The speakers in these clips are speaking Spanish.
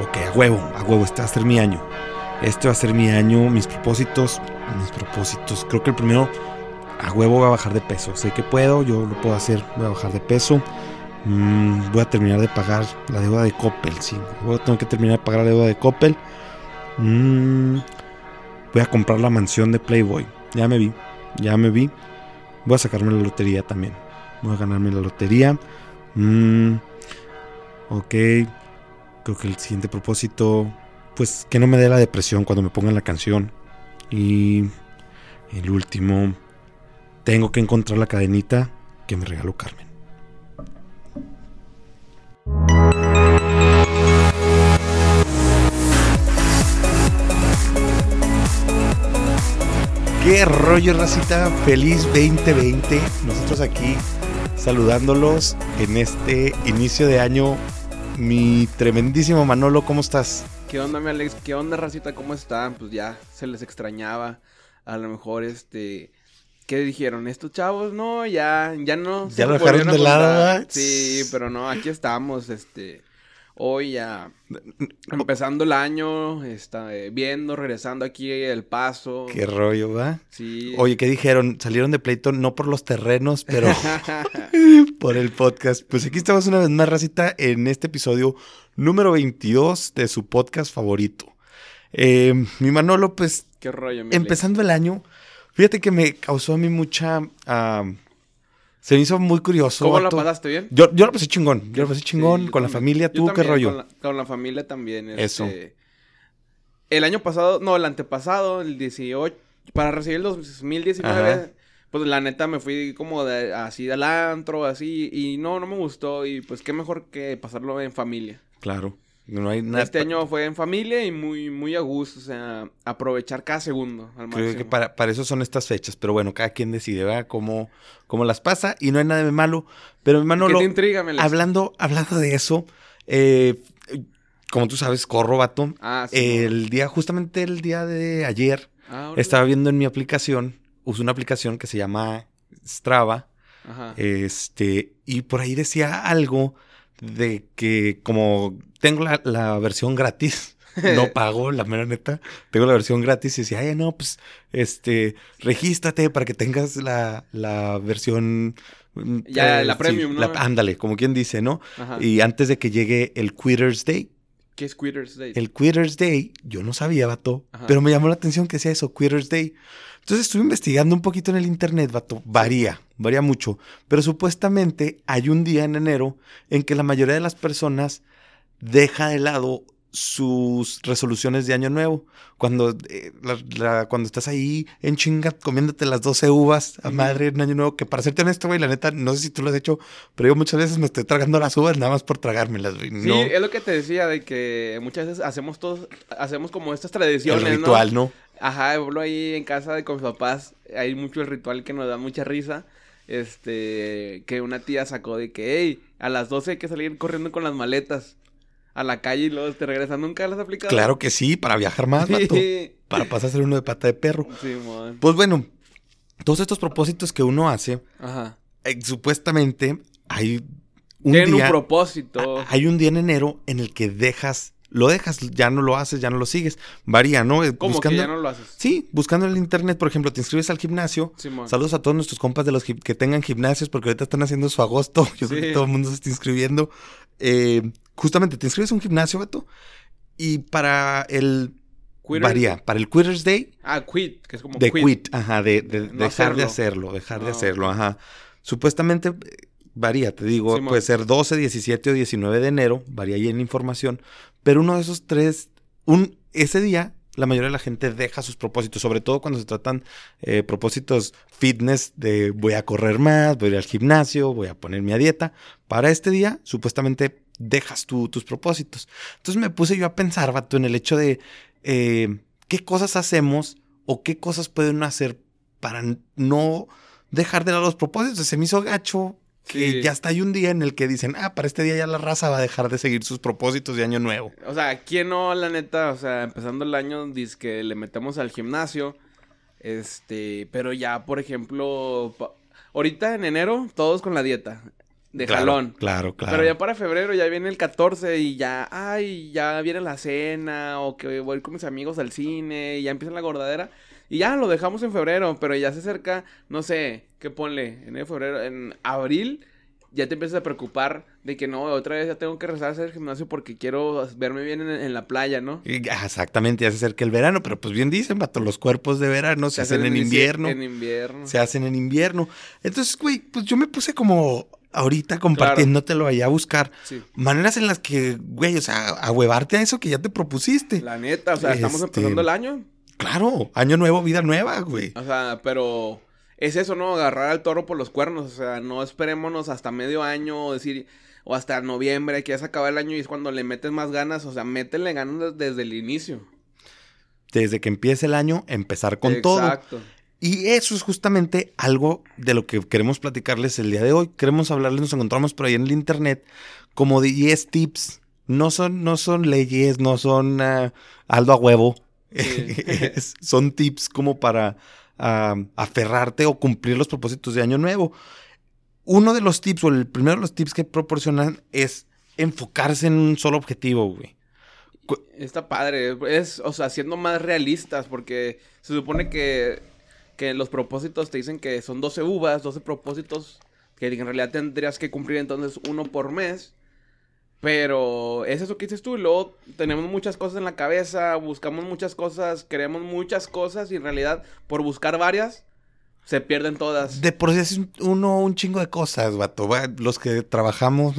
ok, a huevo, a huevo, este va a ser mi año. Este va a ser mi año, mis propósitos, mis propósitos. Creo que el primero, a huevo voy a bajar de peso. Sé que puedo, yo lo puedo hacer, voy a bajar de peso. Mm, voy a terminar de pagar la deuda de Coppel, sí. Voy a, tengo que terminar de pagar la deuda de Coppel. Mm, voy a comprar la mansión de Playboy. Ya me vi, ya me vi. Voy a sacarme la lotería también. Voy a ganarme la lotería. Mm, ok. Creo que el siguiente propósito, pues que no me dé la depresión cuando me pongan la canción. Y el último, tengo que encontrar la cadenita que me regaló Carmen. ¿Qué rollo, racita? Feliz 2020. Nosotros aquí saludándolos en este inicio de año. Mi tremendísimo Manolo, ¿cómo estás? ¿Qué onda, mi Alex? ¿Qué onda, racita? ¿Cómo están? Pues ya se les extrañaba. A lo mejor, este... ¿Qué dijeron? Estos chavos, no, ya, ya no. Ya lo dejaron de lado, Sí, pero no, aquí estamos, este hoy ya empezando el año, está, eh, viendo, regresando aquí el paso. Qué rollo, ¿va? Sí. Oye, ¿qué dijeron? Salieron de pleito no por los terrenos, pero por el podcast. Pues aquí estamos una vez más, racita, en este episodio número 22 de su podcast favorito. Eh, mi Manolo, pues... Qué rollo, Empezando el año, fíjate que me causó a mí mucha... Se me hizo muy curioso. ¿Cómo lo pasaste bien? Yo, yo lo pasé chingón. Yo lo pasé chingón con la familia. ¿Tú qué rollo? Con la, familia también. Eso. Este, el año pasado, no, el antepasado, el 18, para recibir el 2019, pues la neta me fui como de, así del antro, así, y no, no me gustó. Y pues qué mejor que pasarlo en familia. Claro. No hay nada. Este año fue en familia y muy, muy a gusto, o sea, aprovechar cada segundo al Creo que para, para, eso son estas fechas, pero bueno, cada quien decide, ¿verdad? Cómo, cómo las pasa y no hay nada de malo. Pero hermano, ¿Qué te intriga, hablando, hablando de eso, eh, como tú sabes, corro, vato. Ah, sí. El día, justamente el día de ayer, ah, estaba viendo en mi aplicación, uso una aplicación que se llama Strava. Ajá. Este, y por ahí decía algo de que como tengo la, versión gratis, no pago, la mera neta, tengo la versión gratis y decía, ay, no, pues, este, regístrate para que tengas la, la versión... Mm, ya, eh, la premium, ¿no? ándale, como quien dice, ¿no? Y antes de que llegue el Quitters Day. ¿Qué es Quitters Day? El Quitters Day, yo no sabía, vato, pero me llamó la atención que sea eso, Quitters Day. Entonces estuve investigando un poquito en el internet, vato. Varía, varía mucho. Pero supuestamente hay un día en enero en que la mayoría de las personas deja de lado sus resoluciones de año nuevo. Cuando, eh, cuando estás ahí en chinga comiéndote las 12 uvas a madre en año nuevo, que para serte honesto, güey, la neta, no sé si tú lo has hecho, pero yo muchas veces me estoy tragando las uvas nada más por tragármelas, güey. Sí, es lo que te decía, de que muchas veces hacemos todos, hacemos como estas tradiciones, El ritual, ¿no? Ajá, hablo ahí en casa de con mis papás, hay mucho el ritual que nos da mucha risa. Este, que una tía sacó de que, hey, a las 12 hay que salir corriendo con las maletas a la calle y luego te regresan. ¿Nunca las has aplicado? Claro que sí, para viajar más, vato. Para pasar a ser uno de pata de perro. Sí, man. Pues bueno, todos estos propósitos que uno hace, Ajá. Eh, supuestamente hay un Tienen un propósito. Hay un día en enero en el que dejas lo dejas, ya no lo haces, ya no lo sigues. Varía, ¿no? Eh, ¿Cómo buscando, que ya no lo haces? Sí, buscando en el internet, por ejemplo, te inscribes al gimnasio. Saludos a todos nuestros compas de los que tengan gimnasios, porque ahorita están haciendo su agosto. Yo creo que todo el mundo se está inscribiendo. Eh, justamente, te inscribes a un gimnasio, Beto, y para el... Varía, para el Quitters Day. Ah, quit, que es como de quit. ajá, de, dejar de hacerlo, dejar de hacerlo, ajá. Supuestamente varía, te digo, puede ser 12, 17 o 19 de enero, varía ahí en la información, pero uno de esos tres, un, ese día, la mayoría de la gente deja sus propósitos, sobre todo cuando se tratan eh, propósitos fitness de voy a correr más, voy al gimnasio, voy a ponerme a dieta. Para este día, supuestamente dejas tus propósitos. Entonces me puse yo a pensar, vato, en el hecho de eh, qué cosas hacemos o qué cosas pueden hacer para no dejar de lado los propósitos. Se me hizo gacho que ya está hay un día en el que dicen, ah, para este día ya la raza va a dejar de seguir sus propósitos de año nuevo. O sea, ¿quién no, la neta? O sea, empezando el año, dice que le metemos al gimnasio. Este, pero ya, por ejemplo, ahorita en enero, todos con la dieta. de jalón. Claro, claro. Pero ya para febrero ya viene el 14 y ya, ay, ya viene la cena o que voy con mis amigos al cine y ya empieza la gordadera. Y ya lo dejamos en febrero, pero ya se acerca, no sé, ¿qué ponle? En febrero, en abril ya te empiezas a preocupar de que no, otra vez ya tengo que rezar a hacer gimnasio porque quiero verme bien en, la playa, ¿no? exactamente, ya se acerca el verano, pero pues bien dicen, vato, los cuerpos de verano se, hacen, en, invierno. En invierno. Se hacen en invierno. Entonces, güey, pues yo me puse como ahorita compartiéndotelo allá a buscar maneras en las que, güey, o sea, a huevarte a eso que ya te propusiste. La neta, o sea, estamos este, empezando el año. Claro, año nuevo, vida nueva, güey. O sea, pero es eso, ¿no? Agarrar al toro por los cuernos. O sea, no esperémonos hasta medio año o decir, o hasta noviembre, que ya se acaba el año y es cuando le metes más ganas. O sea, métele ganas desde el inicio. Desde que empiece el año, empezar con todo. Exacto. Y eso es justamente algo de lo que queremos platicarles el día de hoy. Queremos hablarles, nos encontramos por ahí en el internet, como de 10 tips. No son, no son leyes, no son uh, aldo a huevo. son tips como para aferrarte o cumplir los propósitos de año nuevo. Uno de los tips, o el primero de los tips que proporcionan es enfocarse en un solo objetivo, güey. Está padre, es, o sea, siendo más realistas, porque se supone que, que los propósitos te dicen que son 12 uvas, 12 propósitos que en realidad tendrías que cumplir entonces uno por mes. Pero es eso que dices tú. Y luego tenemos muchas cosas en la cabeza, buscamos muchas cosas, queremos muchas cosas y en realidad por buscar varias se pierden todas. De por sí es uno un chingo de cosas, vato. Los que trabajamos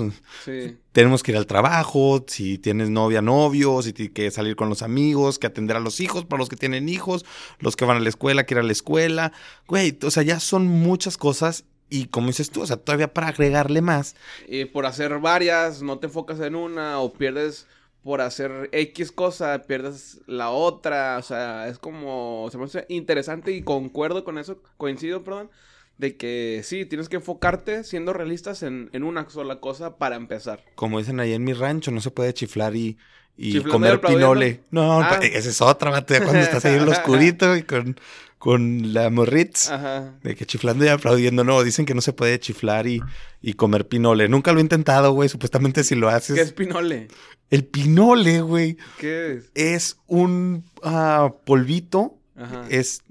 tenemos que ir al trabajo, si tienes novia, novio, si tienes que salir con los amigos, que atender a los hijos, para los que tienen hijos, los que van a la escuela, que ir a la escuela. Güey, o sea, ya son muchas cosas y como dices tú, o sea, todavía para agregarle más. Y por hacer varias, no te enfocas en una o pierdes por hacer X cosa, pierdes la otra. O sea, es como, se me hace interesante y concuerdo con eso, coincido, perdón, de que sí, tienes que enfocarte siendo realistas en, una sola cosa para empezar. Como dicen ahí en mi rancho, no se puede chiflar y, y comer pinole. No, ah. esa es otra, mate, cuando estás ahí en lo oscurito y con con la Morritz. Ajá. De que chiflando y aplaudiendo. No, dicen que no se puede chiflar y, y comer pinole. Nunca lo he intentado, güey. Supuestamente si lo haces. ¿Qué es pinole? El pinole, güey. ¿Qué es? Es un uh, polvito. Ajá. Es,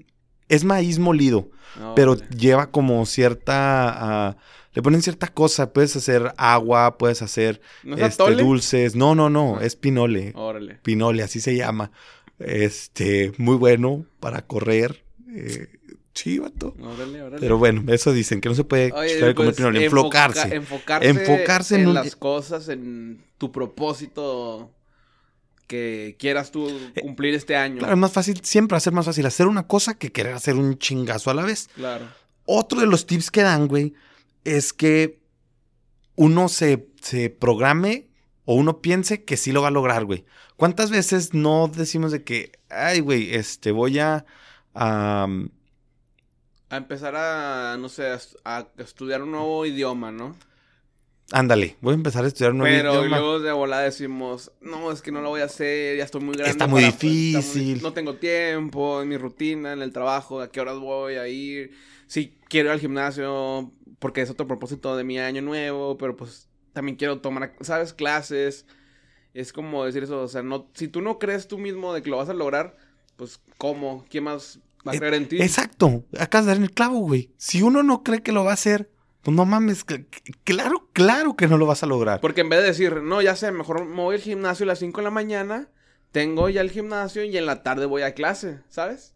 es maíz molido. pero lleva como cierta. Uh, le ponen cierta cosa. Puedes hacer agua, puedes hacer este, dulces. No, no, no. Ah. Es pinole. Órale. Pinole, así se llama. Este, muy bueno para correr. Eh, sí, vato. Pero bueno, eso dicen, que no se puede pues, enfocarse. enfocarse. en, las cosas, en tu propósito que quieras tú eh, cumplir este año. Claro, es más fácil, siempre va a ser más fácil hacer una cosa que querer hacer un chingazo a la vez. Claro. Otro de los tips que dan, güey, es que uno se, se programe o uno piense que sí lo va a lograr, güey. ¿Cuántas veces no decimos de que, ay, güey, este, voy a a, a empezar a, no sé, a, estudiar un nuevo idioma, ¿no? Ándale, voy a empezar a estudiar un nuevo idioma. Pero luego de volada decimos, no, es que no lo voy a hacer, ya estoy muy grande. Está muy difícil. no tengo tiempo en mi rutina, en el trabajo, a qué horas voy a ir. Sí, quiero ir al gimnasio porque es otro propósito de mi año nuevo, pero pues también quiero tomar, ¿sabes? Clases. Es como decir eso, o sea, no, si tú no crees tú mismo de que lo vas a lograr, pues, ¿cómo? ¿Quién más va a creer en ti? Exacto. Acabas de dar el clavo, güey. Si uno no cree que lo va a hacer, pues no mames. Claro, claro que no lo vas a lograr. Porque en vez de decir, no, ya sé, mejor me voy al gimnasio a las 5 de la mañana, tengo ya el gimnasio y en la tarde voy a clase, ¿sabes?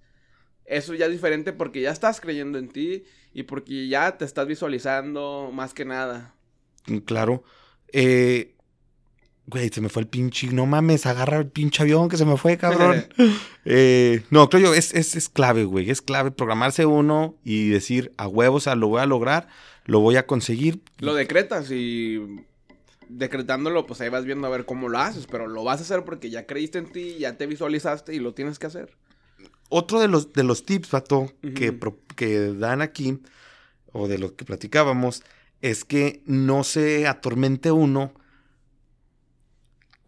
Eso ya es diferente porque ya estás creyendo en ti y porque ya te estás visualizando más que nada. Claro. Eh, Güey, se me fue el pinche. No mames, agarra el pinche avión que se me fue, cabrón. eh, no, creo yo, es, es, es clave, güey. Es clave programarse uno y decir a huevos, o sea, lo voy a lograr, lo voy a conseguir. Lo decretas y decretándolo, pues ahí vas viendo a ver cómo lo haces, pero lo vas a hacer porque ya creíste en ti, ya te visualizaste y lo tienes que hacer. Otro de los, de los tips, Pato, que, que dan aquí, o de lo que platicábamos, es que no se atormente uno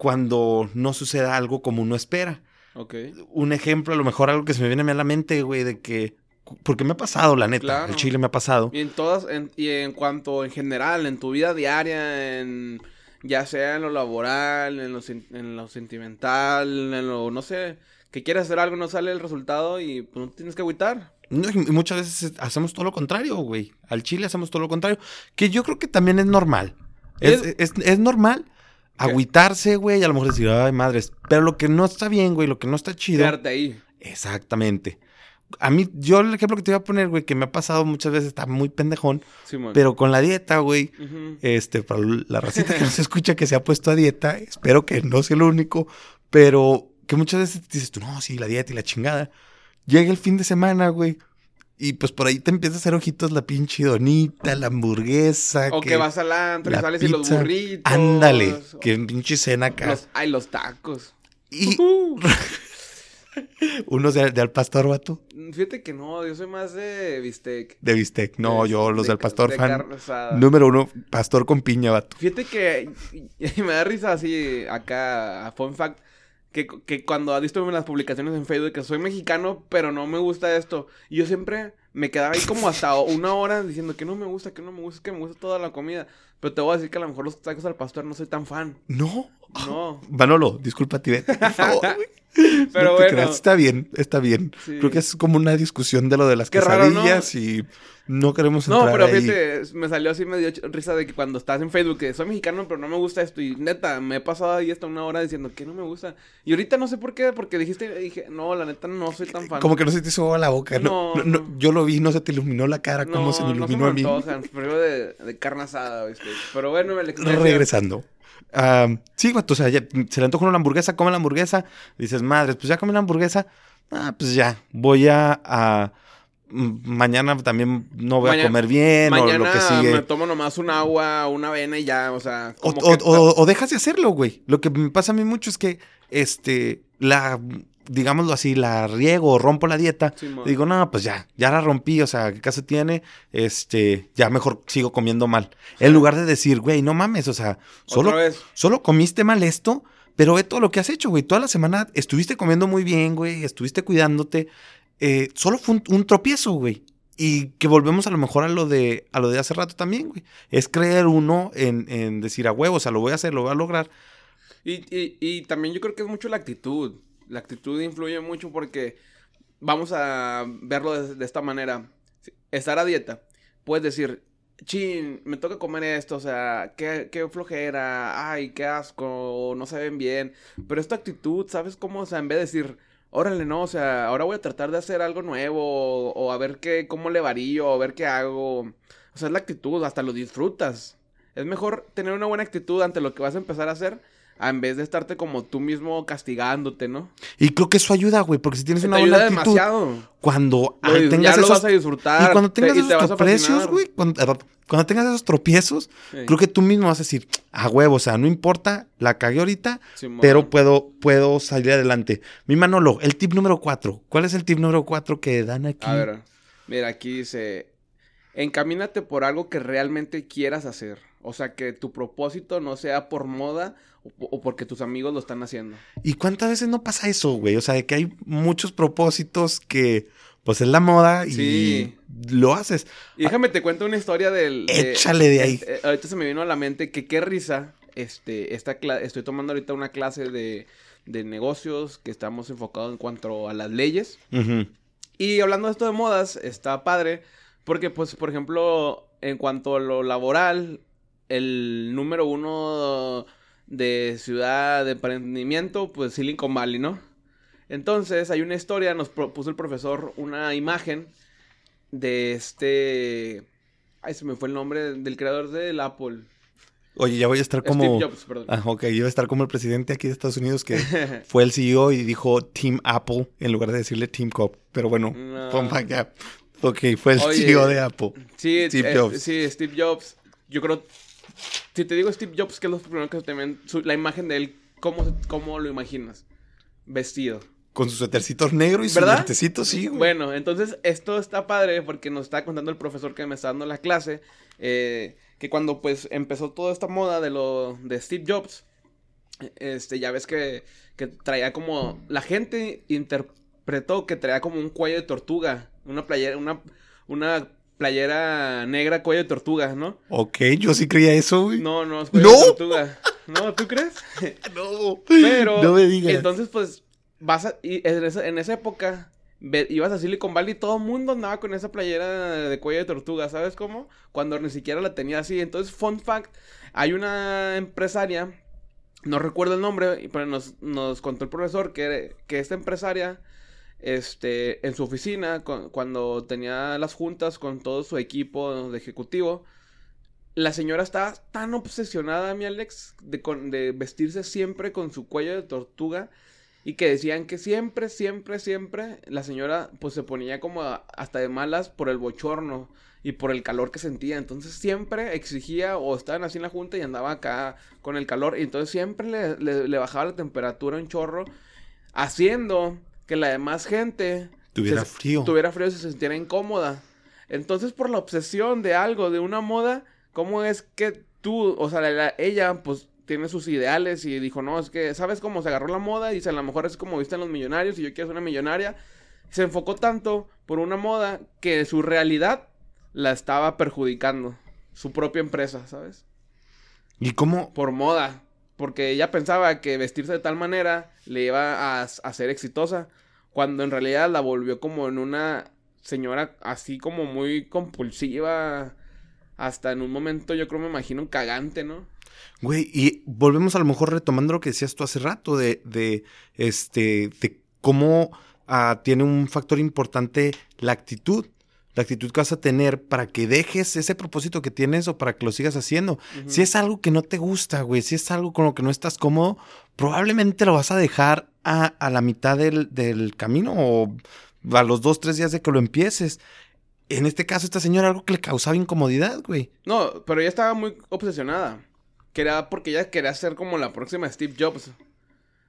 cuando no suceda algo como uno espera. Ok. Un ejemplo, a lo mejor algo que se me viene a la mente, güey, de que porque me ha pasado, la neta. El chile me ha pasado. Y en todas, y en cuanto en general, en tu vida diaria, en ya sea en lo laboral, en lo, en lo sentimental, en lo, no sé, que quieres hacer algo, no sale el resultado y pues, no tienes que agüitar. No, y muchas veces hacemos todo lo contrario, güey. Al chile hacemos todo lo contrario. Que yo creo que también es normal. Es, es, es normal agüitarse, güey, y a lo mejor decir, ay, madres. Pero lo que no está bien, güey, lo que no está chido. Quedarte ahí. Exactamente a mí, yo el ejemplo que te iba a poner, güey, que me ha pasado muchas veces, está muy pendejón. pero con la dieta, güey, este, para la racita que no se escucha que se ha puesto a dieta, espero que no sea lo único, pero que muchas veces dices tú, no, sí, la dieta y la chingada. Llega el fin de semana, güey. Y pues por ahí te empieza a hacer ojitos la pinche donita, la hamburguesa. O que, vas al antro y sales y los burritos. Ándale, que pinche cena acá. Los, ay, los tacos. Y ¿Unos de, al pastor, vato? Fíjate que no, yo soy más de bistec. De bistec, no, yo los del pastor fan. Número uno, pastor con piña, vato. Fíjate que me da risa así acá, fun fact, que, que cuando has visto en las publicaciones en Facebook que soy mexicano, pero no me gusta esto. Y yo siempre me quedaba ahí como hasta una hora diciendo que no me gusta, que no me gusta, que me gusta toda la comida. Pero te voy a decir que a lo mejor los tacos al pastor no soy tan fan. No. No. Manolo, disculpa, Tibet, por favor, Pero bueno. Está bien, está bien. Creo que es como una discusión de lo de las quesadillas y no queremos entrar No, pero fíjate, me salió así medio risa de que cuando estás en Facebook que soy mexicano pero no me gusta esto y neta, me he pasado ahí hasta una hora diciendo que no me gusta. Y ahorita no sé por qué, porque dijiste, dije, no, la neta no soy tan fan. Como que no se te hizo la boca, no, no, Yo lo vi, no se te iluminó la cara como se me iluminó a mí. No, pero de, de carne asada, ¿viste? Pero bueno, me le Regresando sí, o sea, se le antoja una hamburguesa, come la hamburguesa. Dices, madre, pues ya come la hamburguesa. Ah, pues ya, voy a, mañana también no voy a comer bien o lo que sigue. me tomo nomás un agua, una avena y ya, o sea. o, dejas de hacerlo, güey. Lo que me pasa a mí mucho es que, este, la digámoslo así, la riego o rompo la dieta, digo, no, pues ya, ya la rompí, o sea, ¿qué caso tiene? Este, ya mejor sigo comiendo mal. En lugar de decir, güey, no mames, o sea, solo, solo comiste mal esto, pero ve todo lo que has hecho, güey. Toda la semana estuviste comiendo muy bien, güey, estuviste cuidándote. Eh, solo fue un, tropiezo, güey. Y que volvemos a lo mejor a lo de, a lo de hace rato también, güey. Es creer uno en, en decir a huevo, o sea, lo voy a hacer, lo voy a lograr. Y, y, y también yo creo que es mucho la actitud. La actitud influye mucho porque vamos a verlo de, esta manera. Estar a dieta, puedes decir, chin, me toca comer esto, o sea, qué, qué flojera, ay, qué asco, no se ven bien. Pero esta actitud, ¿sabes cómo? O sea, en vez de decir, órale, no, o sea, ahora voy a tratar de hacer algo nuevo, o, a ver qué, cómo le varío, o a ver qué hago. O sea, es la actitud, hasta lo disfrutas. Es mejor tener una buena actitud ante lo que vas a empezar a hacer en vez de estarte como tú mismo castigándote, ¿no? Y creo que eso ayuda, güey, porque si tienes una buena actitud, demasiado. cuando tengas esos, vas a disfrutar y cuando tengas esos tropiezos, güey, cuando, tengas esos tropiezos, creo que tú mismo vas a decir, a huevo, o sea, no importa, la cagué ahorita, pero puedo puedo salir adelante. Mi Manolo, el tip número cuatro. ¿Cuál es el tip número cuatro que dan aquí? A ver, mira, aquí dice, encamínate por algo que realmente quieras hacer. O sea, que tu propósito no sea por moda o, porque tus amigos lo están haciendo. ¿Y cuántas veces no pasa eso, güey? O sea, de que hay muchos propósitos que, pues, es la moda y lo haces. Y déjame te cuento una historia del... Échale de ahí. Eh, ahorita se me vino a la mente que qué risa, este, esta estoy tomando ahorita una clase de, de negocios que estamos enfocados en cuanto a las leyes. Y hablando de esto de modas, está padre, porque, pues, por ejemplo, en cuanto a lo laboral, el número uno de ciudad de emprendimiento, pues Silicon Valley, ¿no? Entonces, hay una historia, nos puso el profesor una imagen de este... Ay, se me fue el nombre del creador del Apple. Oye, ya voy a estar como... Steve Jobs, perdón. Ah, ok, yo voy a estar como el presidente aquí de Estados Unidos que fue el CEO y dijo Team Apple en lugar de decirle Team Cop. Pero bueno, no. Ok, fue el CEO de Apple. Sí, Steve eh, Jobs. Sí, Steve Jobs. Yo creo si te digo Steve Jobs, ¿qué es lo primero que te ven? la imagen de él, ¿cómo, ¿cómo lo imaginas? Vestido. Con sus suétercitos negros y sus lentecitos, sí, güey. Bueno, entonces esto está padre porque nos está contando el profesor que me está dando la clase, eh, que cuando pues empezó toda esta moda de lo de Steve Jobs, este, ya ves que, que traía como la gente apretó que traía como un cuello de tortuga. Una playera, una, una playera negra, cuello de tortuga, ¿no? Ok, yo sí creía eso, güey. No, no, es cuello de tortuga. No, ¿tú crees? no. Pero, no me digas. Entonces, pues, vas a, y en, esa, en esa época, ibas a Silicon Valley y todo el mundo andaba con esa playera de cuello de tortuga, ¿sabes cómo? Cuando ni siquiera la tenía así. Entonces, fun fact, hay una empresaria, no recuerdo el nombre, pero nos, nos contó el profesor que, que esta empresaria este, en su oficina, cuando tenía las juntas con todo su equipo de ejecutivo, la señora estaba tan obsesionada, mi Alex, de, de vestirse siempre con su cuello de tortuga. Y que decían que siempre, siempre, siempre la señora pues se ponía como hasta de malas por el bochorno y por el calor que sentía. Entonces siempre exigía o estaban así en la junta y andaba acá con el calor. Y entonces siempre le, le bajaba la temperatura un chorro haciendo que la demás gente tuviera frío. Tuviera frío y se sintiera incómoda. Entonces, por la obsesión de algo, de una moda, ¿cómo es que tú, o sea, ella, pues tiene sus ideales y dijo, no, es que, ¿sabes cómo se agarró la moda? Y dice, a lo mejor es como viste en los millonarios y yo quiero ser una millonaria. Se enfocó tanto por una moda que su realidad la estaba perjudicando. Su propia empresa, ¿sabes? ¿Y cómo? Por moda. Porque ella pensaba que vestirse de tal manera le iba a, a ser exitosa. Cuando en realidad la volvió como en una señora así como muy compulsiva. Hasta en un momento yo creo me imagino cagante, ¿no? Güey, y volvemos a lo mejor retomando lo que decías tú hace rato de, de este, de cómo ah, tiene un factor importante la actitud la actitud que vas a tener para que dejes ese propósito que tienes o para que lo sigas haciendo. Si es algo que no te gusta, güey, si es algo con lo que no estás cómodo, probablemente lo vas a dejar a, la mitad del, camino o a los dos, tres días de que lo empieces. En este caso, esta señora algo que le causaba incomodidad, güey. No, pero ella estaba muy obsesionada. Quería, porque ella quería ser como la próxima Steve Jobs.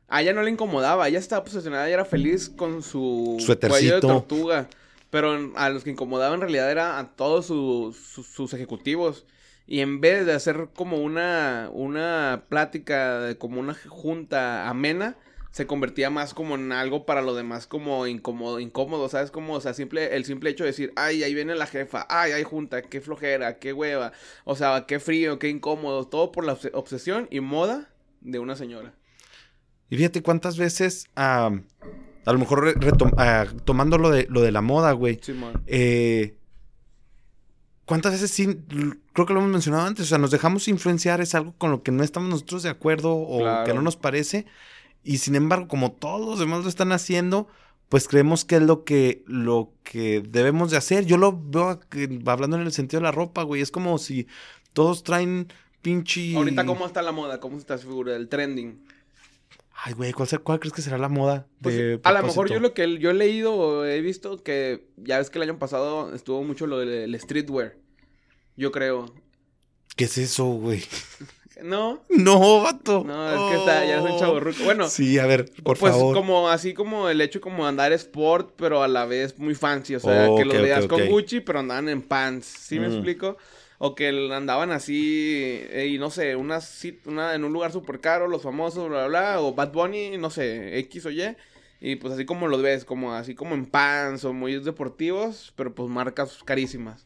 A ella no le incomodaba, ella estaba obsesionada, ella era feliz con su cuello de tortuga. Pero a los que incomodaban en realidad era a todos sus ejecutivos. Y en vez de hacer como una, una plática, como una junta amena, se convertía más como en algo para lo demás como incómodo, incómodo, ¿sabes? Como, o sea, simple, el simple hecho de decir, ay, ahí viene la jefa, ay, hay junta, qué flojera, qué hueva, o sea, qué frío, qué incómodo, todo por la obsesión y moda de una señora. Y fíjate cuántas veces a lo mejor ah, tomando lo de, lo de la moda, güey. Sí, eh, ¿Cuántas veces sí? Creo que lo hemos mencionado antes. O sea, nos dejamos influenciar, es algo con lo que no estamos nosotros de acuerdo o que no nos parece. Y sin embargo, como todos los demás lo están haciendo, pues creemos que es lo que, lo que debemos de hacer. Yo lo veo hablando en el sentido de la ropa, güey. Es como si todos traen pinche. Ahorita, ¿cómo está la moda? ¿Cómo está su figura? El trending. Ay, güey, ¿cuál, ¿cuál, crees que será la moda? Pues, a lo mejor yo lo que yo he leído o he visto que ya ves que el año pasado estuvo mucho lo del streetwear. Yo creo. ¿Qué es eso, güey? No. No, vato. No, es que está, ya es un chavo Bueno. Sí, a ver, por pues favor. Pues como así como el hecho como andar sport, pero a la vez muy fancy. O sea, que los veas con Gucci, pero andaban en pants. ¿Sí me mm. explico? O que andaban así, eh, y no sé, una, una en un lugar súper caro, los famosos, bla, bla, bla, o Bad Bunny, no sé, X o Y. Y pues así como los ves, como así como en pants o muy deportivos, pero pues marcas carísimas.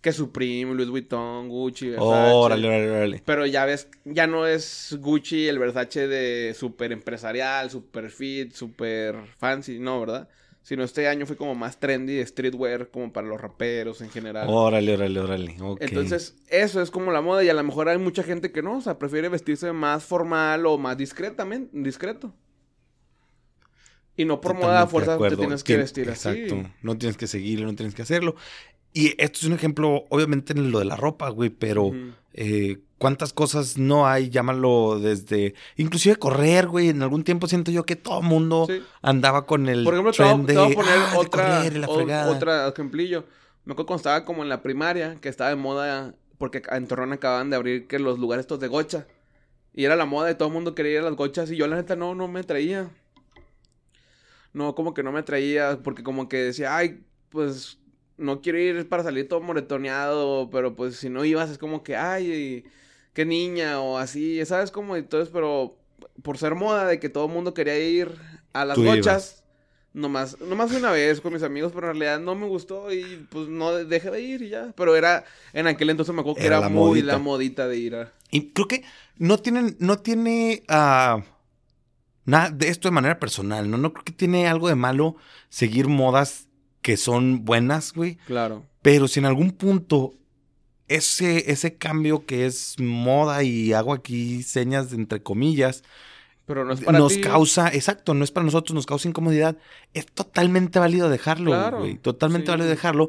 Que Supreme, Louis Vuitton, Gucci, Versace. órale, órale, órale. Pero ya ves, ya no es Gucci el Versace de súper empresarial, súper fit, súper fancy, no, ¿verdad? Sino este año fue como más trendy de streetwear, como para los raperos en general. Órale, órale, órale. Entonces, eso es como la moda y a lo mejor hay mucha gente que no, o sea, prefiere vestirse más formal o más discretamente, discreto. Y no por moda a fuerza te tienes que vestir así. Exacto. No tienes que seguirlo, no tienes que hacerlo. Y esto es un ejemplo, obviamente, en lo de la ropa, güey, pero eh, cuántas cosas no hay, llámalo desde, inclusive correr, güey, en algún tiempo siento yo que todo mundo andaba con el Por ejemplo, trend te voy, a poner ah, otra, otra ejemplillo. Me acuerdo cuando estaba como en la primaria, que estaba de moda, porque en Torreón acababan de abrir que los lugares estos de gocha. Y era la moda y todo el mundo quería ir a las gochas y yo la neta no, no me traía. No, como que no me traía, porque como que decía, ay, pues no quiero ir para salir todo moretoneado, pero pues si no ibas es como que, ay, qué niña o así, ¿sabes cómo? Entonces, pero por ser moda de que todo el mundo quería ir a las gochas, Nomás, nomás una vez con mis amigos, pero en realidad no me gustó y pues no dejé de ir y ya. Pero era, en aquel entonces me acuerdo que era, muy la modita de ir a... Y creo que no tienen, no tiene uh, nada de esto de manera personal, ¿no? No creo que tiene algo de malo seguir modas que son buenas, güey. Claro. Pero si en algún punto ese, ese cambio que es moda y hago aquí señas entre comillas, pero no es para nos causa, exacto, no es para nosotros, nos causa incomodidad. Es totalmente válido dejarlo, güey. Totalmente válido dejarlo.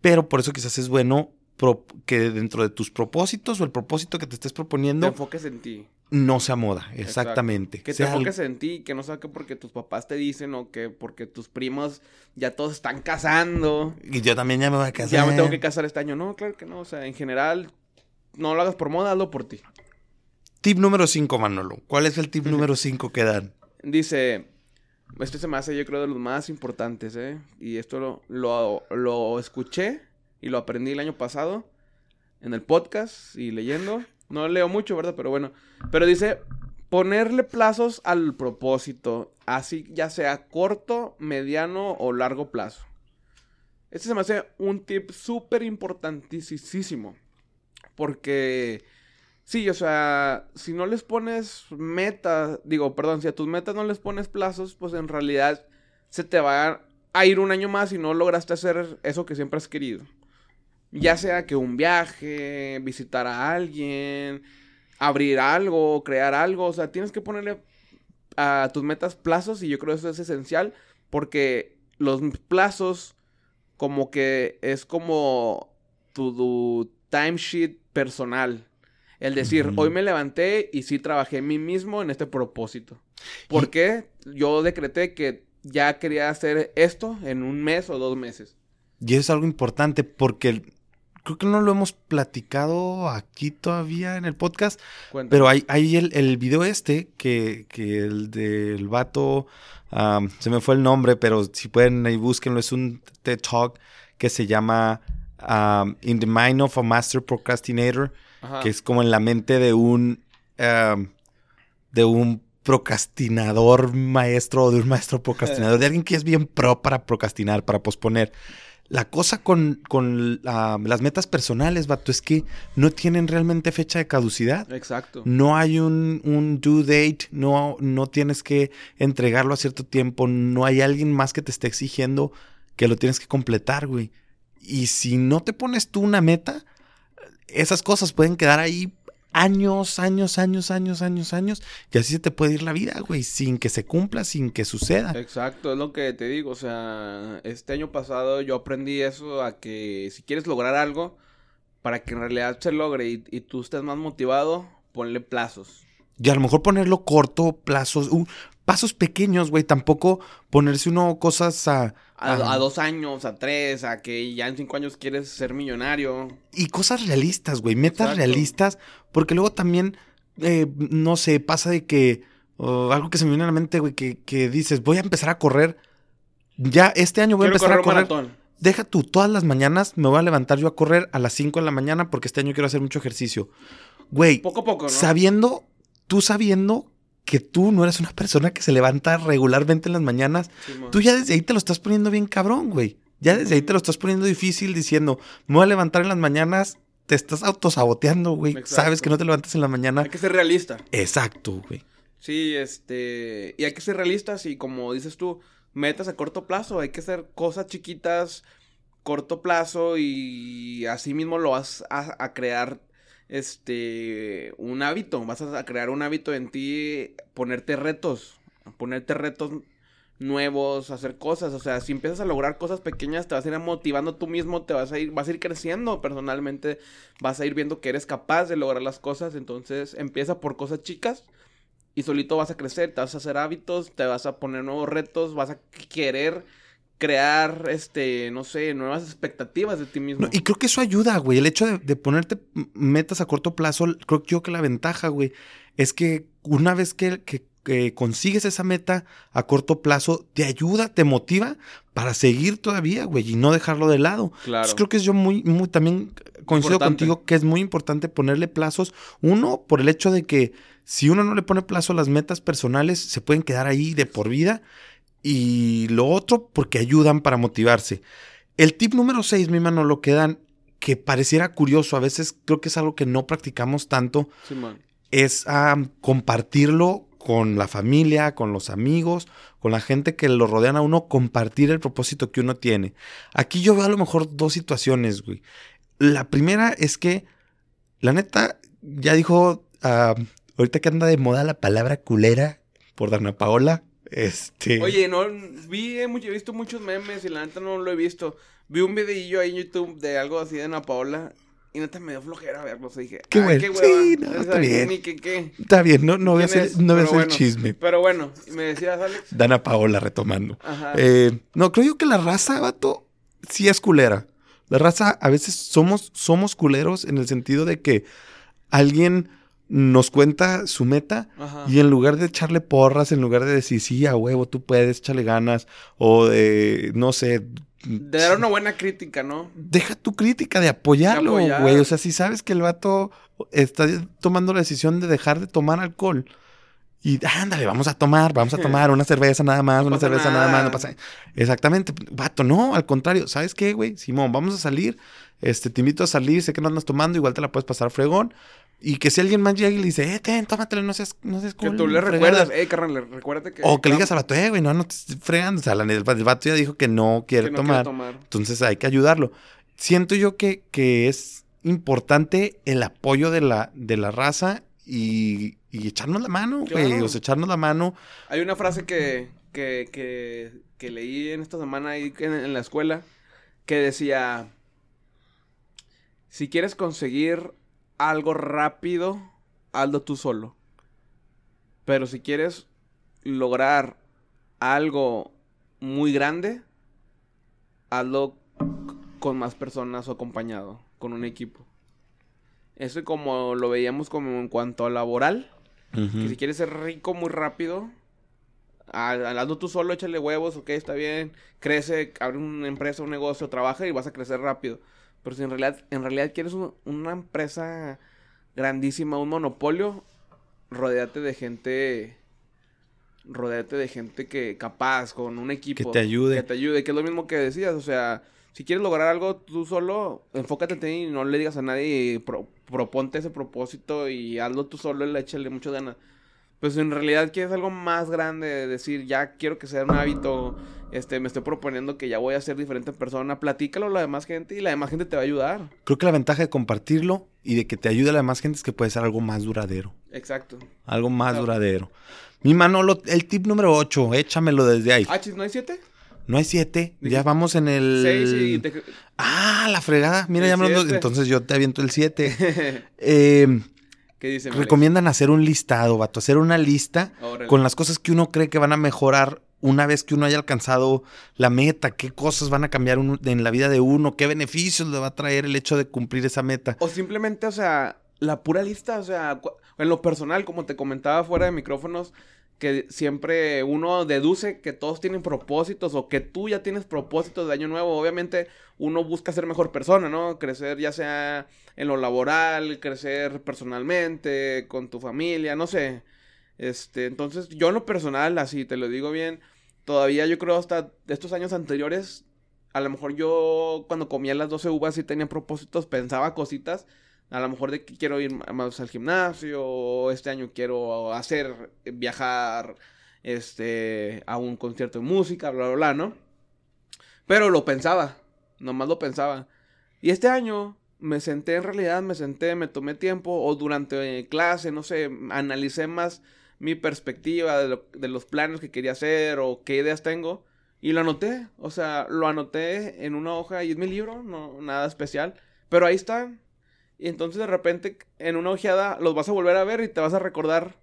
Pero por eso quizás es bueno que dentro de tus propósitos o el propósito que te estés proponiendo. Te enfoques en ti. No sea moda, exactamente. Que te enfoques en ti, que no sea que porque tus papás te dicen o que porque tus primos ya todos están casando. Y yo también ya me voy a casar. Ya me tengo que casar este año. No, claro que no. O sea, en general, no lo hagas por moda, hazlo por ti. Tip número 5, Manolo. ¿Cuál es el tip número 5 que dan? Dice, este se me hace yo creo de los más importantes, ¿eh? Y esto lo, lo, escuché y lo aprendí el año pasado en el podcast y leyendo. No leo mucho, ¿verdad? Pero bueno. Pero dice, ponerle plazos al propósito, así ya sea corto, mediano o largo plazo. Este se me hace un tip súper importantísimo. Porque Sí, o sea, si no les pones metas, digo, perdón, si a tus metas no les pones plazos, pues en realidad se te va a ir un año más y no lograste hacer eso que siempre has querido. Ya sea que un viaje, visitar a alguien, abrir algo, crear algo, o sea, tienes que ponerle a tus metas plazos y yo creo que eso es esencial porque los plazos como que es como tu, tu timesheet personal. El decir, hoy me levanté y sí trabajé en mí mismo en este propósito. ¿Por qué? Yo decreté que ya quería hacer esto en un mes o dos meses. Y es algo importante porque creo que no lo hemos platicado aquí todavía en el podcast. Pero hay, hay el, el, video este que, que el del vato, se me fue el nombre, pero si pueden ahí búsquenlo, es un TED Talk que se llama In the Mind of a Master Procrastinator que es como en la mente de un, de un procrastinador maestro o de un maestro procrastinador, de alguien que es bien pro para procrastinar, para posponer. La cosa con, con las metas personales, vato, es que no tienen realmente fecha de caducidad. Exacto. No hay un, un due date, no, no tienes que entregarlo a cierto tiempo, no hay alguien más que te esté exigiendo que lo tienes que completar, güey. Y si no te pones tú una meta, esas cosas pueden quedar ahí años, años, años, años, años, años, y así se te puede ir la vida, güey, sin que se cumpla, sin que suceda. Exacto, es lo que te digo, o sea, este año pasado yo aprendí eso, a que si quieres lograr algo, para que en realidad se logre y, y tú estés más motivado, ponle plazos. Y a lo mejor ponerlo corto, plazos, uh, pasos pequeños, güey. Tampoco ponerse uno cosas a, a, dos años, a tres, a que ya en cinco años quieres ser millonario. Y cosas realistas, güey. Metas realistas. Porque luego también, eh, no sé, pasa de que. algo que se me viene a la mente, güey, que, que, dices, voy a empezar a correr. Ya este año voy a empezar a correr. Deja tú, todas las mañanas me voy a levantar yo a correr a las 5 de la mañana porque este año quiero hacer mucho ejercicio. Güey. Poco a poco, ¿no? Sabiendo, tú sabiendo que tú no eres una persona que se levanta regularmente en las mañanas, tú ya desde ahí te lo estás poniendo bien cabrón, güey. Ya desde ahí te lo estás poniendo difícil diciendo, me voy a levantar en las mañanas, te estás autosaboteando, güey. Sabes que no te levantas en la mañana. Hay que ser realista. Exacto, güey. Sí, este, y hay que ser realistas y como dices tú, metas a corto plazo, hay que hacer cosas chiquitas, corto plazo y así mismo lo vas a crear este, un hábito, vas a crear un hábito en ti, ponerte retos, ponerte retos nuevos, hacer cosas, o sea, si empiezas a lograr cosas pequeñas, te vas a ir motivando tú mismo, te vas a ir, vas a ir creciendo. Personalmente, vas a ir viendo que eres capaz de lograr las cosas, entonces empieza por cosas chicas y solito vas a crecer, te vas a hacer hábitos, te vas a poner nuevos retos, vas a querer crear, este, no sé, nuevas expectativas de ti mismo. y creo que eso ayuda, güey. El hecho de, ponerte metas a corto plazo, creo yo que la ventaja, güey, es que una vez que, consigues esa meta a corto plazo, te ayuda, te motiva para seguir todavía, güey, y no dejarlo de lado. Claro. creo que es yo muy, muy, también coincido contigo que es muy importante ponerle plazos. Uno, por el hecho de que si uno no le pone plazo a las metas personales, se pueden quedar ahí de por vida. Y lo otro, porque ayudan para motivarse. El tip número 6, mi mano, lo que dan, que pareciera curioso, a veces creo que es algo que no practicamos tanto, es compartirlo con la familia, con los amigos, con la gente que lo rodean a uno, compartir el propósito que uno tiene. Aquí yo veo a lo mejor dos situaciones, güey. La primera es que, la neta, ya dijo, ah, ahorita que anda de moda la palabra culera por Dana Paola, este... Oye, no, vi, he visto muchos memes y la neta no lo he visto. Vi un videillo ahí en YouTube de algo así de Ana Paola y neta me dio flojera verlo. O dije, qué bueno. sí, no, está bien. Está bien, no, no voy a hacer, no voy a hacer chisme. Pero bueno, me decías, Alex. Dana Paola retomando. Ajá. Eh, no, creo yo que la raza, vato, sí es culera. La raza, a veces somos, somos culeros en el sentido de que alguien nos cuenta su meta y en lugar de echarle porras, en lugar de decir, sí, a huevo, tú puedes, échale ganas, o de, no sé, de dar una buena crítica, ¿no? Deja tu crítica de apoyarlo, güey. O sea, si sabes que el vato está tomando la decisión de dejar de tomar alcohol. Y ándale, vamos a tomar, vamos a tomar una cerveza nada más, una cerveza nada. más, no pasa. Exactamente, vato, no, al contrario, ¿sabes qué, güey? Simón, vamos a salir, este, te invito a salir, sé que no andas tomando, igual te la puedes pasar fregón, y que si alguien más llega y le dice, eh, ten, tómatelo, no seas, no seas Que tú le recuerdas, eh, carnal, recuérdate que. O que le digas al vato, eh, güey, no, no te fregando. O sea, el, vato ya dijo que no quiere tomar, Entonces hay que ayudarlo. Siento yo que, que es importante el apoyo de la, de la raza y, y echarnos la mano, güey. O sea, echarnos la mano. Hay una frase que, que, que, que leí en esta semana ahí en, en la escuela que decía: Si quieres conseguir algo rápido, hazlo tú solo. Pero si quieres lograr algo muy grande, hazlo con más personas o acompañado, con un equipo. Eso como lo veíamos como en cuanto a laboral, que si quieres ser rico muy rápido, hazlo tú solo, échale huevos, ok, está bien, crece, abre una empresa, un negocio, trabaja y vas a crecer rápido. Pero si en realidad, en realidad quieres una empresa grandísima, un monopolio, rodeate de gente. Rodeate de gente que capaz, con un equipo. Que te ayude. Que te ayude, que es lo mismo que decías. O sea, si quieres lograr algo tú solo, enfócate en ti y no le digas a nadie. proponte ese propósito y hazlo tú solo y échale mucho ganas. Pues en realidad quieres algo más grande, decir, ya quiero que sea un hábito, este, me estoy proponiendo que ya voy a ser diferente persona, platícalo a la demás gente y la demás gente te va a ayudar. Creo que la ventaja de compartirlo y de que te ayude a la demás gente es que puede ser algo más duradero. Exacto. Algo más duradero. Mi Manolo, el tip número 8, échamelo desde ahí. Ah, ¿no hay 7? No hay 7, ya vamos en el... 6 y te... Ah, la fregada, mira, ya me lo... Entonces yo te aviento el 7. eh... ¿Qué dice? Recomiendan hacer un listado, vato, hacer una lista con las cosas que uno cree que van a mejorar una vez que uno haya alcanzado la meta, qué cosas van a cambiar en la vida de uno, qué beneficios le va a traer el hecho de cumplir esa meta. O simplemente, o sea, la pura lista, o sea, en lo personal, como te comentaba fuera de micrófonos, que siempre uno deduce que todos tienen propósitos o que tú ya tienes propósitos de año nuevo. Obviamente uno busca ser mejor persona, ¿no? Crecer ya sea en lo laboral, crecer personalmente, con tu familia, no sé. Este, entonces yo en lo personal, así te lo digo bien, todavía yo creo hasta estos años anteriores, a lo mejor yo cuando comía las 12 uvas y tenía propósitos, pensaba cositas a lo mejor de que quiero ir más al gimnasio, este año quiero hacer, viajar, este, a un concierto de música, bla, bla, bla, ¿no? Pero lo pensaba, nomás lo pensaba. Y este año me senté, en realidad me senté, me tomé tiempo, o durante clase, no sé, analicé más mi perspectiva de, los planes que quería hacer o qué ideas tengo. Y lo anoté, o sea, lo anoté en una hoja y es mi libro, no nada especial. Pero ahí está, y entonces de repente en una ojeada los vas a volver a ver y te vas a recordar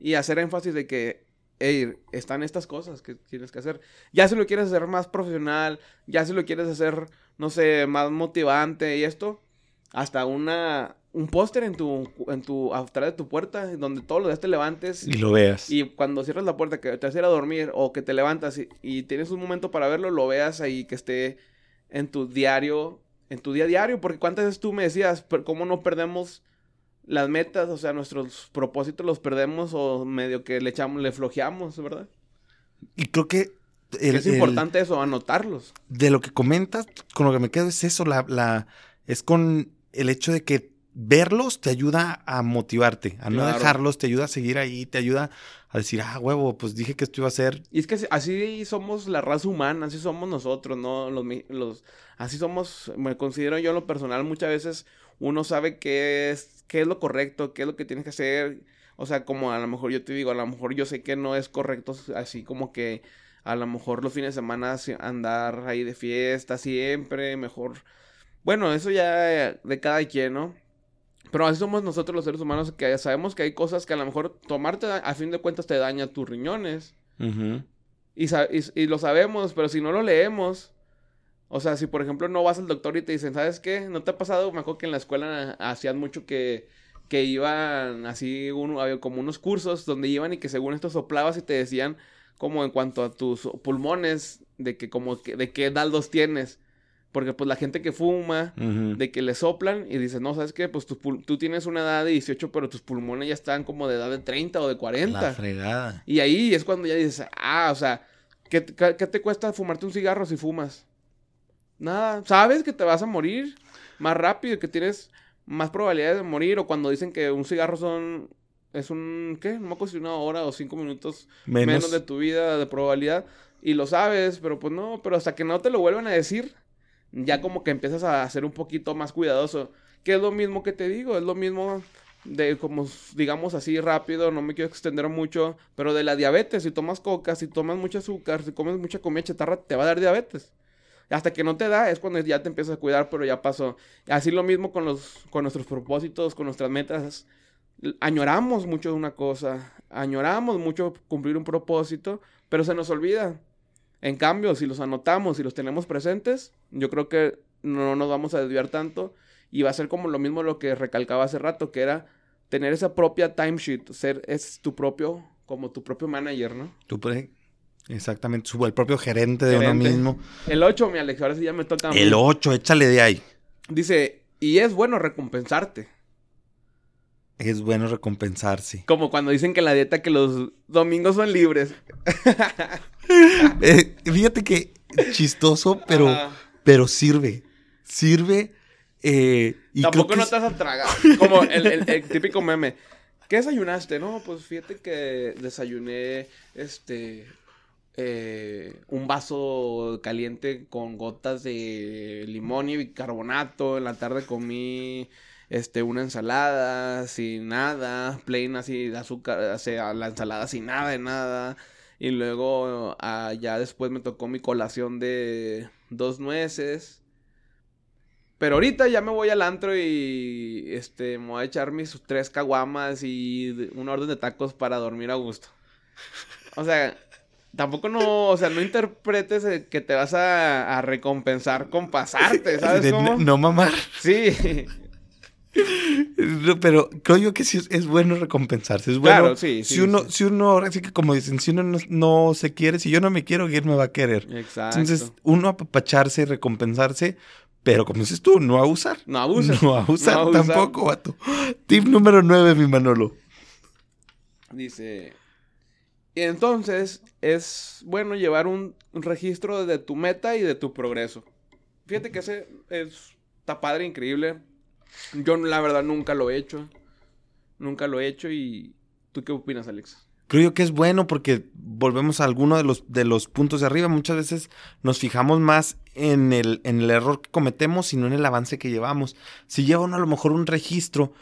y hacer énfasis de que, hey, están estas cosas que tienes que hacer. Ya si lo quieres hacer más profesional, ya si lo quieres hacer, no sé, más motivante y esto, hasta una un póster en tu en tu atrás de tu puerta donde todos los días te levantes y lo veas. Y cuando cierras la puerta que te vas a ir a dormir o que te levantas y, y tienes un momento para verlo, lo veas ahí que esté en tu diario en tu día a diario, porque cuántas veces tú me decías, ¿cómo no perdemos las metas? O sea, nuestros propósitos los perdemos o medio que le echamos, le flojeamos, ¿verdad? Y creo que es importante eso, anotarlos. De lo que comentas, con lo que me quedo es eso, la, la, es con el hecho de que verlos te ayuda a motivarte, a no dejarlos, te ayuda a seguir ahí, te ayuda a decir, ah, huevo, pues dije que esto iba a ser. Y es que así somos la raza humana, así somos nosotros, ¿no? Los, los, así somos, me considero yo en lo personal, muchas veces uno sabe qué es, qué es lo correcto, qué es lo que tienes que hacer. O sea, como a lo mejor yo te digo, a lo mejor yo sé que no es correcto así como que a lo mejor los fines de semana andar ahí de fiesta siempre, mejor. Bueno, eso ya de cada quien, ¿no? Pero así somos nosotros los seres humanos que sabemos que hay cosas que a lo mejor tomarte a fin de cuentas te daña tus riñones. y, y, lo sabemos, pero si no lo leemos, o sea, si por ejemplo no vas al doctor y te dicen, ¿sabes qué? ¿No te ha pasado? Me acuerdo que en la escuela hacían mucho que, que iban así, había como unos cursos donde iban y que según esto soplabas y te decían como en cuanto a tus pulmones, de que como que, de qué edad los tienes. Porque pues la gente que fuma, de que le soplan y dice, no, ¿sabes qué? Pues tú tienes una edad de 18, pero tus pulmones ya están como de edad de 30 o de 40. La fregada. Y ahí es cuando ya dices, ah, o sea, ¿qué, ¿qué, te cuesta fumarte un cigarro si fumas? Nada, sabes que te vas a morir más rápido, que tienes más probabilidades de morir, o cuando dicen que un cigarro son, es un, ¿qué? No me acuerdo si una hora o cinco minutos menos de tu vida de probabilidad, y lo sabes, pero pues no, pero hasta que no te lo vuelvan a decir ya como que empiezas a ser un poquito más cuidadoso. Que es lo mismo que te digo, es lo mismo de como digamos así rápido, no me quiero extender mucho, pero de la diabetes, si tomas coca, si tomas mucho azúcar, si comes mucha comida chatarra, te va a dar diabetes. Hasta que no te da es cuando ya te empiezas a cuidar, pero ya pasó. Así lo mismo con los con nuestros propósitos, con nuestras metas. Añoramos mucho una cosa, añoramos mucho cumplir un propósito, pero se nos olvida. En cambio, si los anotamos y los tenemos presentes, yo creo que no nos vamos a desviar tanto y va a ser como lo mismo lo que recalcaba hace rato, que era tener esa propia timesheet, ser es tu propio, como tu propio manager, ¿no? Tú puedes, exactamente, el propio gerente de uno mismo. El 8, mi Alex, ahora sí ya me toca. El 8, échale de ahí. Dice, y es bueno recompensarte. Es bueno recompensarse. Como cuando dicen que la dieta que los domingos son libres. Eh, fíjate que chistoso, pero, pero sirve. Sirve. Eh, y Tampoco no te vas a tragar. Como el, típico meme. ¿Qué desayunaste? No, pues fíjate que desayuné este eh, un vaso caliente con gotas de limón y bicarbonato. En la tarde comí este, una ensalada sin nada, plain así de azúcar, o sea, la ensalada sin nada de nada. Y luego ah, ya después me tocó mi colación de dos nueces. Pero ahorita ya me voy al antro y este, me voy a echar mis tres caguamas y un orden de tacos para dormir a gusto. O sea, tampoco no, o sea, no interpretes que te vas a, recompensar con pasarte, ¿sabes cómo? No, mamar. Sí. Pero creo yo que sí es, bueno recompensarse. Es bueno. Claro, sí, si uno, si uno, así que como dicen, si uno no, se quiere, si yo no me quiero, ¿quién me va a querer? Exacto. Entonces, uno apapacharse y recompensarse, pero como dices tú, no abusar. No abusar. No abusar tampoco, vato. Tip número 9, mi Manolo. Dice. Y entonces es bueno llevar un, registro de tu meta y de tu progreso. Fíjate que ese es, está padre, increíble yo la verdad nunca lo he hecho. Nunca lo he hecho y ¿tú qué opinas, Alex? Creo que es bueno porque volvemos a alguno de los, de los puntos de arriba. Muchas veces nos fijamos más en el, en el error que cometemos y no en el avance que llevamos. Si lleva uno a lo mejor un registro,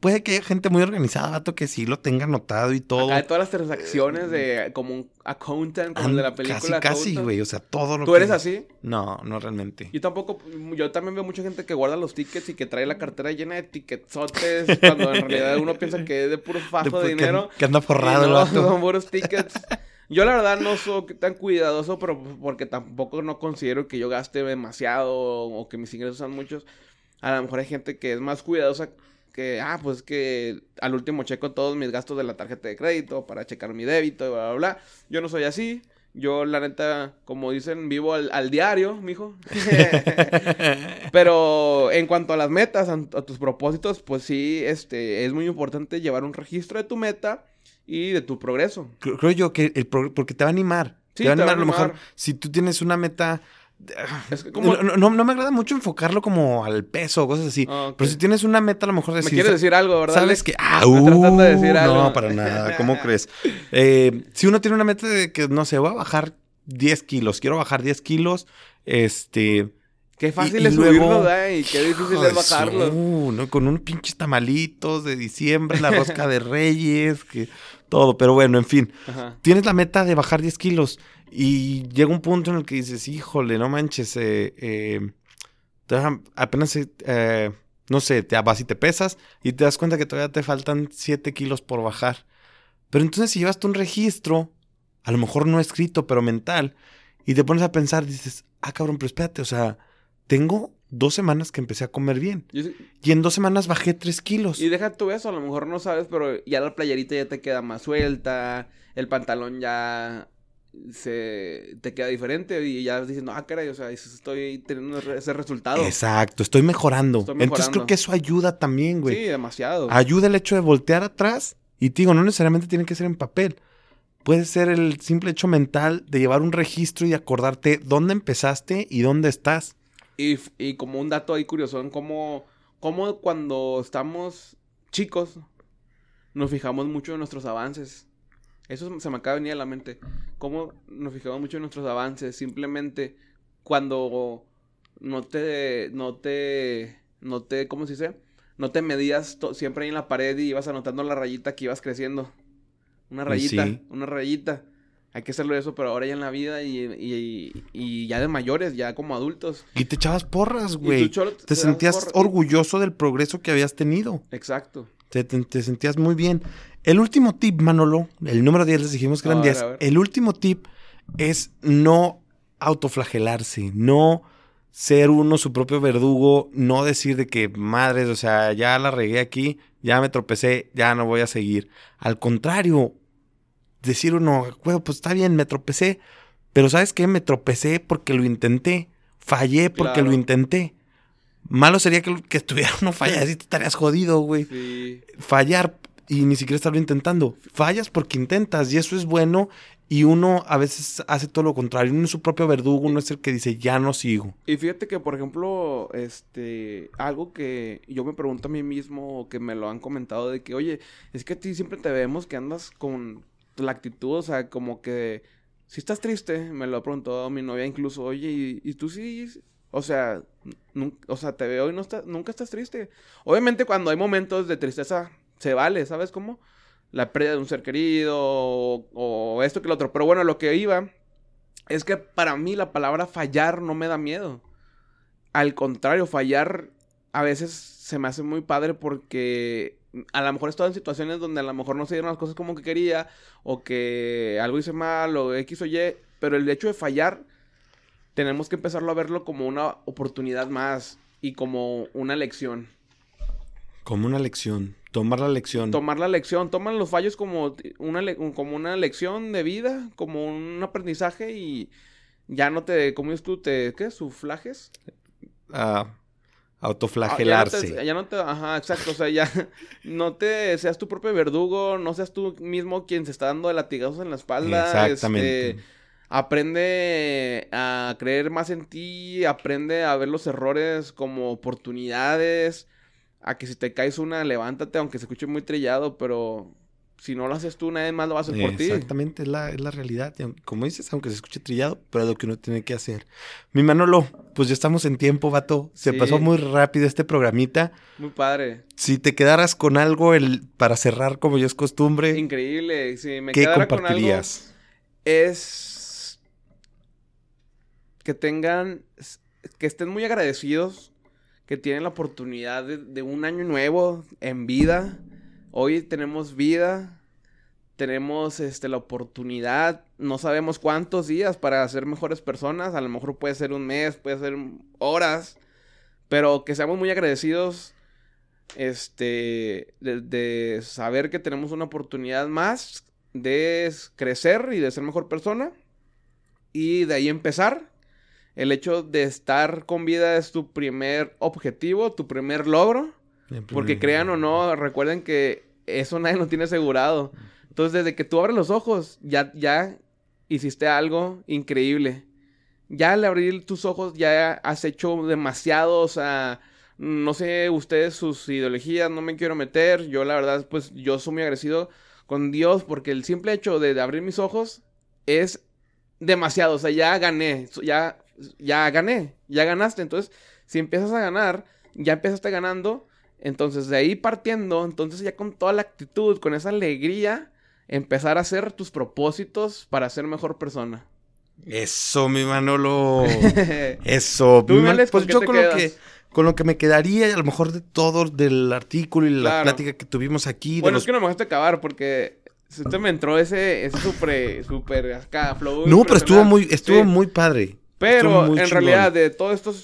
puede que haya gente muy organizada, vato, que sí lo tenga anotado y todo. Acá de todas las transacciones de como un accountant, como de la película. Casi, casi, güey. O sea, todo lo ¿Tú eres así? No, no realmente. Yo tampoco, yo también veo mucha gente que guarda los tickets y que trae la cartera llena de ticketsotes, cuando en realidad uno piensa que es de puro fajo de, dinero. Que, anda forrado el vato. Son puros tickets. Yo la verdad no soy tan cuidadoso, pero porque tampoco no considero que yo gaste demasiado o que mis ingresos sean muchos. A lo mejor hay gente que es más cuidadosa que, ah, pues que al último checo todos mis gastos de la tarjeta de crédito para checar mi débito y bla, bla, bla. Yo no soy así. Yo, la neta, como dicen, vivo al, al diario, mijo. Pero en cuanto a las metas, a, tus propósitos, pues sí, este, es muy importante llevar un registro de tu meta y de tu progreso. Creo, yo que el porque te va a animar. te va a animar a lo mejor si tú tienes una meta no, me agrada mucho enfocarlo como al peso o cosas así. Ah, pero si tienes una meta, a lo mejor decir. Me quieres decir algo, ¿verdad? Sabes que. Ah, tratando de decir uh, algo. No, para nada. ¿Cómo crees? Eh, si uno tiene una meta de que, no sé, voy a bajar 10 kilos, quiero bajar 10 kilos, este. Qué fácil es subirlo, Y qué difícil es bajarlo. ¿no? Con unos pinches tamalitos de diciembre, la rosca de Reyes, que todo. Pero bueno, en fin. Tienes la meta de bajar 10 kilos. Y llega un punto en el que dices, híjole, no manches, eh, eh, apenas, eh, no sé, te vas y te pesas y te das cuenta que todavía te faltan 7 kilos por bajar. Pero entonces si llevas tú un registro, a lo mejor no escrito, pero mental, y te pones a pensar, dices, ah, cabrón, pero espérate, o sea, tengo dos semanas que empecé a comer bien. Y en dos semanas bajé 3 kilos. Y deja tú eso, a lo mejor no sabes, pero ya la playerita ya te queda más suelta, el pantalón ya se te queda diferente y ya dices, no, ah, caray, o sea, estoy teniendo ese resultado. Exacto, estoy mejorando. Entonces creo que eso ayuda también, güey. Sí, demasiado. Ayuda el hecho de voltear atrás y te digo, no necesariamente tiene que ser en papel. Puede ser el simple hecho mental de llevar un registro y acordarte dónde empezaste y dónde estás. Y, y como un dato ahí curioso, en cómo, cómo cuando estamos chicos nos fijamos mucho en nuestros avances. Eso se me acaba de venir a la mente. Cómo nos fijamos mucho en nuestros avances. Simplemente cuando no te, no te, no te, ¿cómo se dice? No te medías siempre ahí en la pared y ibas anotando la rayita que ibas creciendo. Una rayita, una rayita. Hay que hacerlo eso, pero ahora ya en la vida y, y, ya de mayores, ya como adultos. Y te echabas porras, güey. Te, sentías orgulloso del progreso que habías tenido. Exacto. Te, te, sentías muy bien. El último tip, Manolo, el número 10 les dijimos que eran 10. El último tip es no autoflagelarse, no ser uno su propio verdugo, no decir de que, madres, o sea, ya la regué aquí, ya me tropecé, ya no voy a seguir. Al contrario, decir uno, bueno, pues está bien, me tropecé, pero ¿sabes qué? Me tropecé porque lo intenté, fallé porque lo intenté. Malo sería que, que estuviera uno fallado, así te estarías jodido, güey. Fallar y ni siquiera estarlo intentando. Fallas porque intentas y eso es bueno y uno a veces hace todo lo contrario. Uno es su propio verdugo, uno es el que dice, ya no sigo. Y fíjate que, por ejemplo, este, algo que yo me pregunto a mí mismo, que me lo han comentado, de que, oye, es que a ti siempre te vemos que andas con la actitud, o sea, como que, si estás triste, me lo ha preguntado mi novia incluso, oye, ¿y, tú sí o sea, o sea, te veo y no nunca estás triste. Obviamente cuando hay momentos de tristeza se vale, ¿sabes cómo? La pérdida de un ser querido o, esto que lo otro. Pero bueno, lo que iba es que para mí la palabra fallar no me da miedo. Al contrario, fallar a veces se me hace muy padre porque a lo mejor he estado en situaciones donde a lo mejor no se dieron las cosas como que quería o que algo hice mal o X o Y, pero el hecho de fallar tenemos que empezarlo a verlo como una oportunidad más y como una lección. Como una lección. Tomar la lección. Tomar la lección. Toman los fallos como una, como una lección de vida, como un aprendizaje y ya no te, ¿cómo dices tú? ¿Te, qué? ¿Suflajes? Ah, autoflagelarse. Ah, ya, no te, ajá, exacto. O sea, ya no te seas tu propio verdugo, no seas tú mismo quien se está dando de latigazos en la espalda. Exactamente. Este, aprende a creer más en ti, aprende a ver los errores como oportunidades a que si te caes una, levántate, aunque se escuche muy trillado, pero si no lo haces tú, nadie más lo va a hacer por ti. Exactamente, es la, es la realidad. Como dices, aunque se escuche trillado, pero es lo que uno tiene que hacer. Mi Manolo, pues ya estamos en tiempo, vato. Se pasó muy rápido este programita. Muy padre. Si te quedaras con algo el, para cerrar, como ya es costumbre. Increíble. Si me ¿qué quedara compartirías? con algo, es que tengan, que estén muy agradecidos que tienen la oportunidad de, un año nuevo en vida. Hoy tenemos vida, tenemos este, la oportunidad, no sabemos cuántos días para ser mejores personas, a lo mejor puede ser un mes, puede ser horas, pero que seamos muy agradecidos este, de, de saber que tenemos una oportunidad más de crecer y de ser mejor persona y de ahí empezar el hecho de estar con vida es tu primer objetivo, tu primer logro. Porque crean o no, recuerden que eso nadie lo tiene asegurado. Entonces, desde que tú abres los ojos, ya, ya hiciste algo increíble. Ya al abrir tus ojos ya has hecho demasiado, o sea, no sé ustedes sus ideologías, no me quiero meter. Yo la verdad, pues yo soy muy agradecido con Dios porque el simple hecho de, abrir mis ojos es demasiado. O sea, ya gané, ya, ya gané, ya ganaste. Entonces, si empiezas a ganar, ya empezaste ganando. Entonces, de ahí partiendo, entonces ya con toda la actitud, con esa alegría, empezar a hacer tus propósitos para ser mejor persona. Eso, mi Manolo. Eso. ¿Tú, pues yo con lo que con lo que me quedaría, a lo mejor de todo del artículo y la plática que tuvimos aquí. Bueno, es que no me dejaste acabar porque se te me entró ese, ese super, super acá, flow. No, pero estuvo muy, estuvo muy padre. Pero en realidad, de todo esto,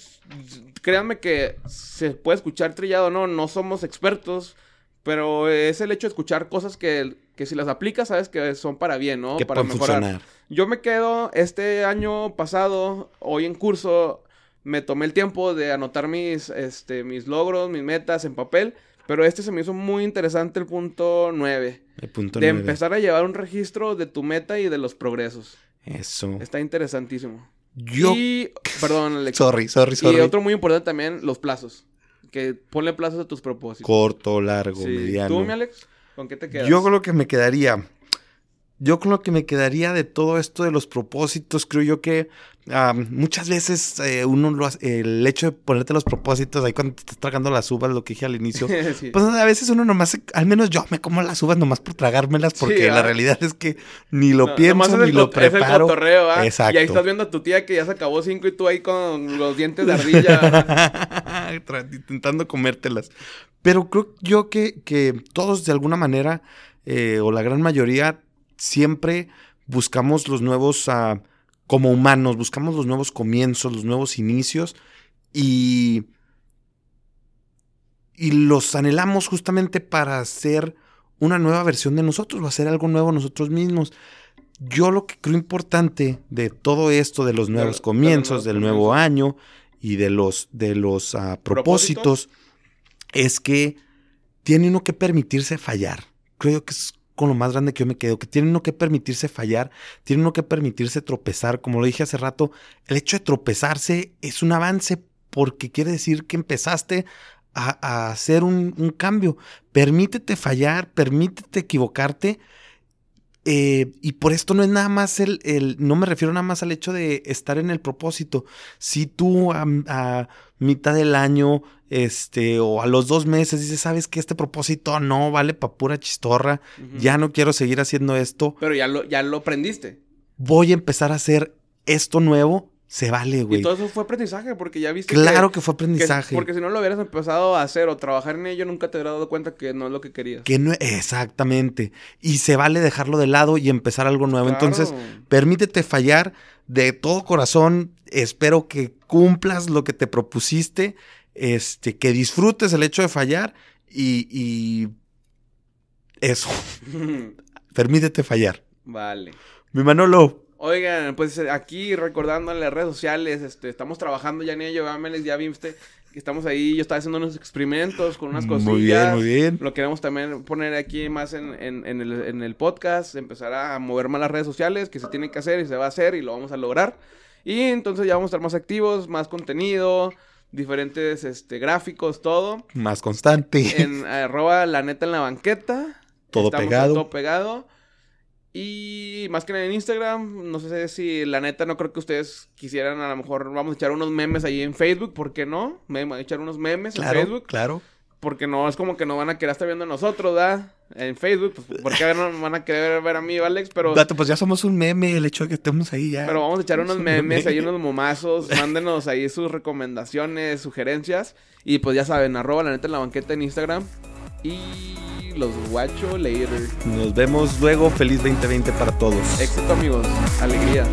créanme que se puede escuchar trillado, no, no somos expertos, pero es el hecho de escuchar cosas que, que si las aplicas, sabes que son para bien, ¿no? para mejorar. Yo me quedo este año pasado, hoy en curso, me tomé el tiempo de anotar mis, este, mis logros, mis metas en papel. Pero este se me hizo muy interesante el punto 9. El punto de empezar a llevar un registro de tu meta y de los progresos. Eso. Está interesantísimo. Yo. Y. Perdón, Alex. Sorry, sorry, sorry. Y otro muy importante también, los plazos. Que ponle plazos a tus propósitos. Corto, largo, mediano. ¿Tú, mi Alex? ¿Con qué te quedas? Yo con lo que me quedaría. Yo con lo que me quedaría de todo esto de los propósitos, creo yo que muchas veces eh, uno lo hace, el hecho de ponerte los propósitos ahí cuando te estás tragando las uvas, lo que dije al inicio, pues a veces uno nomás, al menos yo me como las uvas nomás por tragármelas porque la realidad es que ni lo pienso ni lo preparo. Exacto. Y ahí estás viendo a tu tía que ya se acabó cinco y tú ahí con los dientes de ardilla. intentando comértelas. Pero creo yo que, que todos de alguna manera, eh, o la gran mayoría, siempre buscamos los nuevos... Uh, como humanos, buscamos los nuevos comienzos, los nuevos inicios y, y los anhelamos justamente para hacer una nueva versión de nosotros o hacer algo nuevo nosotros mismos. Yo lo que creo importante de todo esto, de los nuevos comienzos, del nuevo año y de los, de los ah, propósitos, es que tiene uno que permitirse fallar. Creo que es con lo más grande que yo me quedo, que tiene uno que permitirse fallar, tiene uno que permitirse tropezar. Como lo dije hace rato, el hecho de tropezarse es un avance porque quiere decir que empezaste a, hacer un, cambio. Permítete fallar, permítete equivocarte. Eh, y por esto no es nada más el, el, no me refiero nada más al hecho de estar en el propósito. Si tú a, a mitad del año este, o a los dos meses dices, sabes que este propósito no vale para pura chistorra, ya no quiero seguir haciendo esto. Pero ya lo, ya lo aprendiste. Voy a empezar a hacer esto nuevo, se vale, güey. Y todo eso fue aprendizaje, porque ya viste. Claro que, fue aprendizaje. porque si no lo hubieras empezado a hacer o trabajar en ello, nunca te hubieras dado cuenta que no es lo que querías. Que no, exactamente. Y se vale dejarlo de lado y empezar algo nuevo. Entonces, permítete fallar de todo corazón. Espero que cumplas lo que te propusiste este, que disfrutes el hecho de fallar y, eso. Permítete fallar. Vale. Mi Manolo. Oigan, pues aquí recordando en las redes sociales, este, estamos trabajando ya en ello, Ameles, ya viste que estamos ahí, yo estaba haciendo unos experimentos con unas cosillas. Muy bien, muy bien. Lo queremos también poner aquí más en, en, el, en el podcast, empezar a mover más las redes sociales, que se tiene que hacer y se va a hacer y lo vamos a lograr. Y entonces ya vamos a estar más activos, más contenido, diferentes este, gráficos, todo. Más constante. En arroba la neta en la banqueta. Todo pegado. Todo pegado. Y más que nada en Instagram, no sé si la neta no creo que ustedes quisieran, a lo mejor vamos a echar unos memes ahí en Facebook, ¿por qué no? Me, a echar unos memes en Facebook. Claro. Porque no es como que no van a querer estar viendo a nosotros, ¿da? En Facebook, pues, porque no van a querer ver a mí, Alex, pero... pues ya somos un meme, el hecho de que estemos ahí ya. Pero vamos a echar unos memes, ahí unos momazos, mándenos ahí sus recomendaciones, sugerencias. Y pues ya saben, arroba la neta en la banqueta en Instagram. Y los guacho later. Nos vemos luego. Feliz 2020 para todos. Éxito, amigos. Alegría.